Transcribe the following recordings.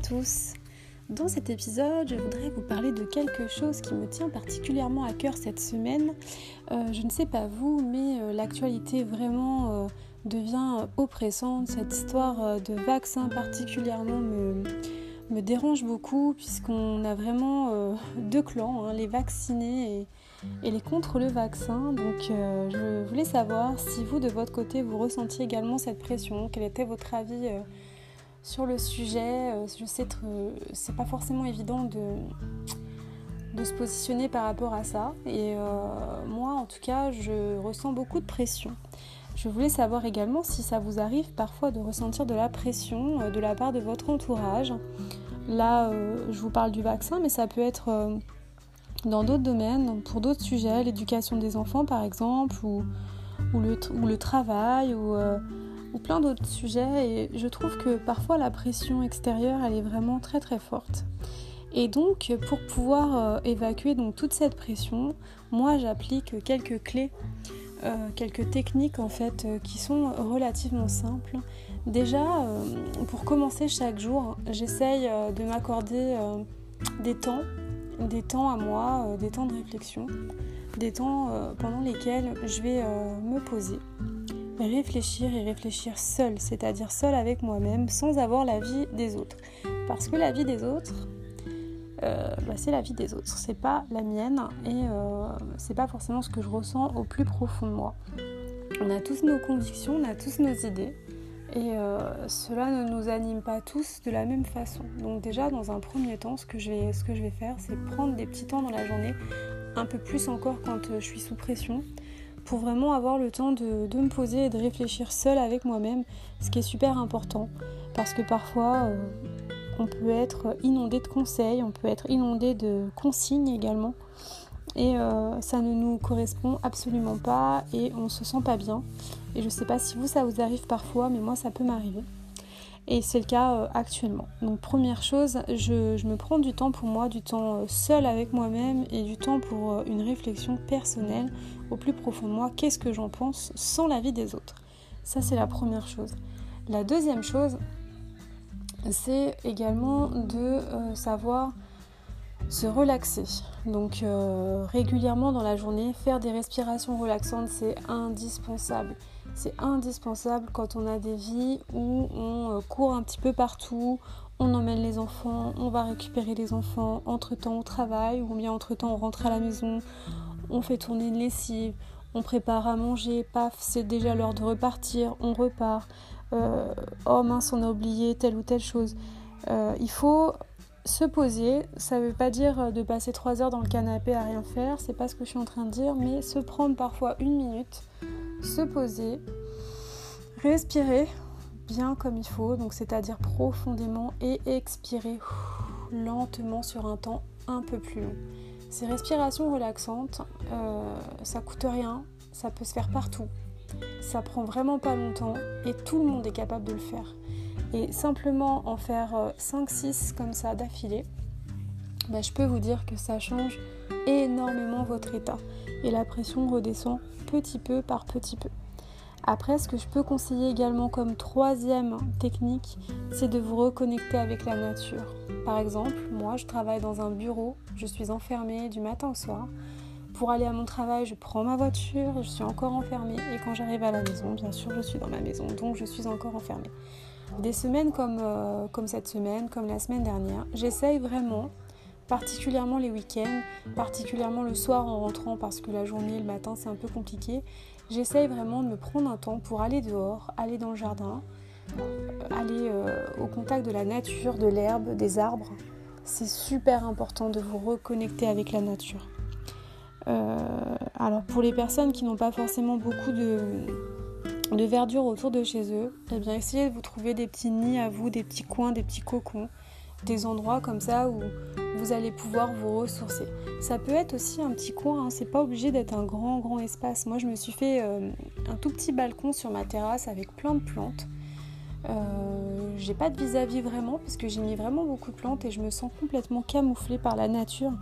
tous. Dans cet épisode, je voudrais vous parler de quelque chose qui me tient particulièrement à cœur cette semaine. Euh, je ne sais pas vous, mais euh, l'actualité vraiment euh, devient oppressante. Cette histoire de vaccin particulièrement me, dérange beaucoup puisqu'on a vraiment deux clans, hein, les vaccinés et, et, les contre le vaccin. Donc je voulais savoir si vous, de votre côté, vous ressentiez également cette pression, quel était votre avis sur le sujet. Euh, je sais que c'est pas forcément évident de, de se positionner par rapport à ça. Et euh, moi, en tout cas, je ressens beaucoup de pression. Je voulais savoir également si ça vous arrive parfois de ressentir de la pression euh, de la part de votre entourage. Là, je vous parle du vaccin, mais ça peut être dans d'autres domaines, pour d'autres sujets, l'éducation des enfants par exemple, ou, ou, le, ou le, travail, ou ou plein d'autres sujets et je trouve que parfois la pression extérieure elle est vraiment très très forte. Et donc pour pouvoir euh, évacuer donc toute cette pression, moi j'applique quelques clés, euh, quelques techniques en fait euh, qui sont relativement simples. Déjà pour commencer chaque jour, j'essaye de m'accorder des temps, des temps à moi, des temps de réflexion, des temps pendant lesquels je vais me poser réfléchir et réfléchir seul, c'est-à-dire seul avec moi-même, sans avoir l'avis des autres. Parce que la vie des autres, euh, bah, c'est la vie des autres, c'est pas la mienne et euh, c'est pas forcément ce que je ressens au plus profond de moi. On a tous nos convictions, on a tous nos idées et euh, cela ne nous anime pas tous de la même façon. Donc déjà dans un premier temps, ce que je vais, ce que je vais faire, c'est prendre des petits temps dans la journée, un peu plus encore quand je suis sous pression, pour vraiment avoir le temps de, me poser et de réfléchir seule avec moi-même, ce qui est super important. Parce que parfois, euh, on peut être inondé de conseils, on peut être inondé de consignes également. Et euh, ça ne nous correspond absolument pas et on se sent pas bien. Et je sais pas si vous, ça vous arrive parfois, mais moi, ça peut m'arriver. Et c'est le cas euh, actuellement. Donc première chose, je, me prends du temps pour moi, du temps euh, seul avec moi-même et du temps pour euh, une réflexion personnelle au plus profond de moi. Qu'est-ce que j'en pense sans l'avis des autres? Ça c'est la première chose. La deuxième chose, c'est également de savoir se relaxer. Donc régulièrement dans la journée, faire des respirations relaxantes, c'est indispensable. C'est indispensable quand on a des vies où on euh, court un petit peu partout, on emmène les enfants, on va récupérer les enfants entre-temps au travail ou bien entre-temps on rentre à la maison, on fait tourner une lessive, on prépare à manger, paf, c'est déjà l'heure de repartir, on repart. Euh, oh mince, on a oublié telle ou telle chose. Euh, il faut se poser, ça ne veut pas dire de passer trois heures dans le canapé à rien faire, c'est pas ce que je suis en train de dire, mais se prendre parfois une minute se poser, respirer bien comme il faut, donc c'est-à-dire profondément et expirer lentement sur un temps un peu plus long. Ces respirations relaxantes, euh, ça coûte rien, ça peut se faire partout, ça prend vraiment pas longtemps et tout le monde est capable de le faire. Et simplement en faire 5-6 euh, comme ça d'affilée, bah, je peux vous dire que ça change énormément votre état et la pression redescend petit peu par petit peu. Après, ce que je peux conseiller également comme troisième technique, c'est de vous reconnecter avec la nature. Par exemple, moi, je travaille dans un bureau, je suis enfermée du matin au soir. Pour aller à mon travail, je prends ma voiture, je suis encore enfermée. Et quand j'arrive à la maison, bien sûr, je suis dans ma maison, donc je suis encore enfermée. Des semaines comme, euh, comme cette semaine, comme la semaine dernière, j'essaye vraiment particulièrement les week-ends, particulièrement le soir en rentrant parce que la journée, le matin, c'est un peu compliqué. J'essaye vraiment de me prendre un temps pour aller dehors, aller dans le jardin, euh, aller euh, au contact de la nature, de l'herbe, des arbres. C'est super important de vous reconnecter avec la nature. Euh, alors pour les personnes qui n'ont pas forcément beaucoup de, de verdure autour de chez eux, eh bien essayez de vous trouver des petits nids à vous, des petits coins, des petits cocons des endroits comme ça où vous allez pouvoir vous ressourcer. Ça peut être aussi un petit coin, hein. c'est pas obligé d'être un grand grand espace. Moi je me suis fait euh, un tout petit balcon sur ma terrasse avec plein de plantes. Euh, j'ai pas de vis-à-vis vraiment parce que j'ai mis vraiment beaucoup de plantes et je me sens complètement camouflée par la nature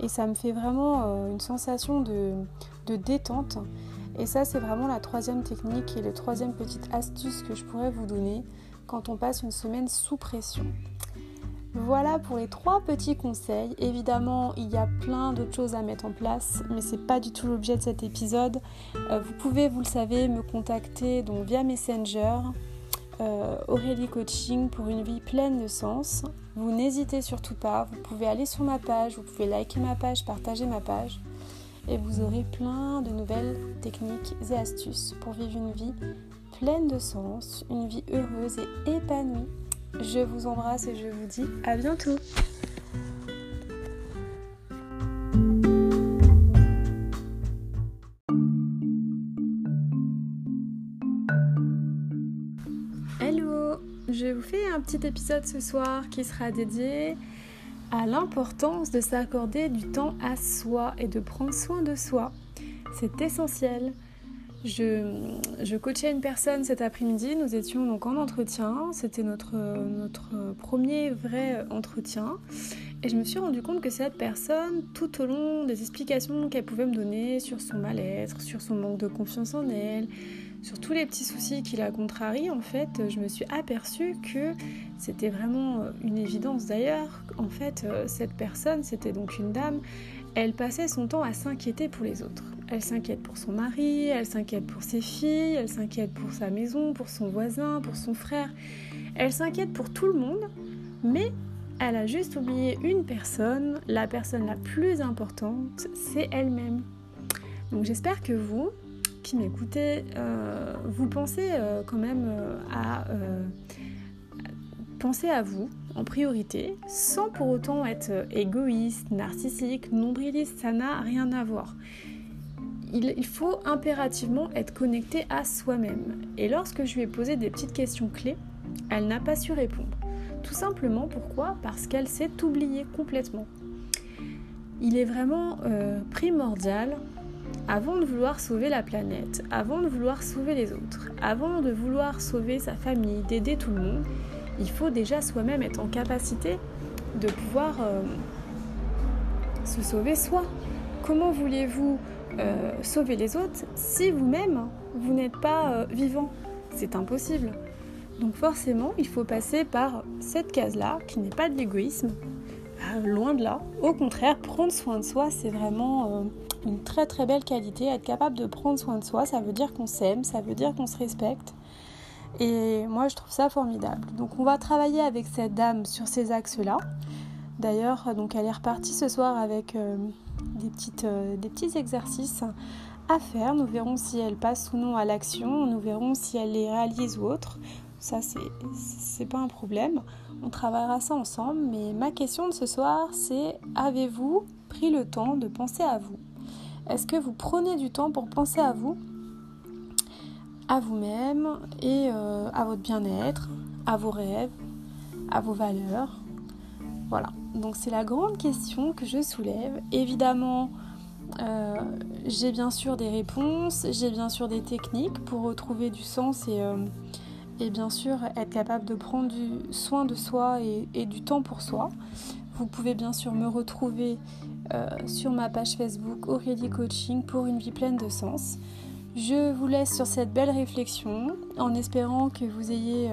et ça me fait vraiment euh, une sensation de, de détente. Et ça c'est vraiment la troisième technique et la troisième petite astuce que je pourrais vous donner quand on passe une semaine sous pression. Voilà pour les trois petits conseils. Évidemment, il y a plein d'autres choses à mettre en place, mais c'est pas du tout l'objet de cet épisode. Euh, vous pouvez, vous le savez, me contacter donc via Messenger, euh, Aurélie Coaching pour une vie pleine de sens. Vous n'hésitez surtout pas, vous pouvez aller sur ma page, vous pouvez liker ma page, partager ma page et vous aurez plein de nouvelles techniques et astuces pour vivre une vie pleine de sens, une vie heureuse et épanouie. Je vous embrasse et je vous dis à bientôt. Hello, je vous fais un petit épisode ce soir qui sera dédié à l'importance de s'accorder du temps à soi et de prendre soin de soi. C'est essentiel. Je, coachais une personne cet après-midi, nous étions donc en entretien, c'était notre, notre premier vrai entretien. Et je me suis rendu compte que cette personne, tout au long des explications qu'elle pouvait me donner sur son mal-être, sur son manque de confiance en elle, sur tous les petits soucis qui la contrarient, en fait, je me suis aperçue que c'était vraiment une évidence. D'ailleurs, en fait, cette personne, c'était donc une dame, elle passait son temps à s'inquiéter pour les autres. Elle s'inquiète pour son mari, elle s'inquiète pour ses filles, elle s'inquiète pour sa maison, pour son voisin, pour son frère. Elle s'inquiète pour tout le monde, mais elle a juste oublié une personne, la personne la plus importante, c'est elle-même. Donc j'espère que vous, qui m'écoutez, euh, vous pensez euh, quand même euh, à penser à vous en priorité, sans pour autant être égoïste, narcissique, nombriliste, ça n'a rien à voir il, faut impérativement être connecté à soi-même. Et lorsque je lui ai posé des petites questions clés, elle n'a pas su répondre. Tout simplement pourquoi? Parce qu'elle s'est oubliée complètement. Il est vraiment euh, primordial, avant de vouloir sauver la planète, avant de vouloir sauver les autres, avant de vouloir sauver sa famille, d'aider tout le monde, il faut déjà soi-même être en capacité de pouvoir euh, se sauver soi. Comment voulez-vous euh, sauver les autres si vous-même, vous, n'êtes pas euh, vivant? C'est impossible. Donc forcément, il faut passer par cette case-là, qui n'est pas de l'égoïsme, euh, loin de là. Au contraire, prendre soin de soi, c'est vraiment une très très belle qualité. Être capable de prendre soin de soi, ça veut dire qu'on s'aime, ça veut dire qu'on se respecte. Et moi, je trouve ça formidable. Donc on va travailler avec cette dame sur ces axes-là. D'ailleurs, elle est repartie ce soir avec des, petites, euh, des petits exercices à faire. Nous verrons si elle passe ou non à l'action. Nous verrons si elle les réalise ou autre. Ça, c'est pas un problème. On travaillera ça ensemble. Mais ma question de ce soir, c'est avez-vous pris le temps de penser à vous? Est-ce que vous prenez du temps pour penser à vous? À vous-même et euh, à votre bien-être, à vos rêves, à vos valeurs. Voilà, donc c'est la grande question que je soulève. Évidemment, euh, j'ai bien sûr des réponses, j'ai bien sûr des techniques pour retrouver du sens et, euh, bien sûr être capable de prendre du soin de soi et, du temps pour soi. Vous pouvez bien sûr me retrouver sur ma page Facebook Aurélie Coaching pour une vie pleine de sens. Je vous laisse sur cette belle réflexion en espérant que vous ayez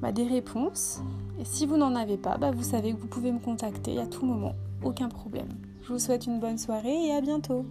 bah, des réponses. Et si vous n'en avez pas, bah, vous savez que vous pouvez me contacter à tout moment, aucun problème. Je vous souhaite une bonne soirée et à bientôt.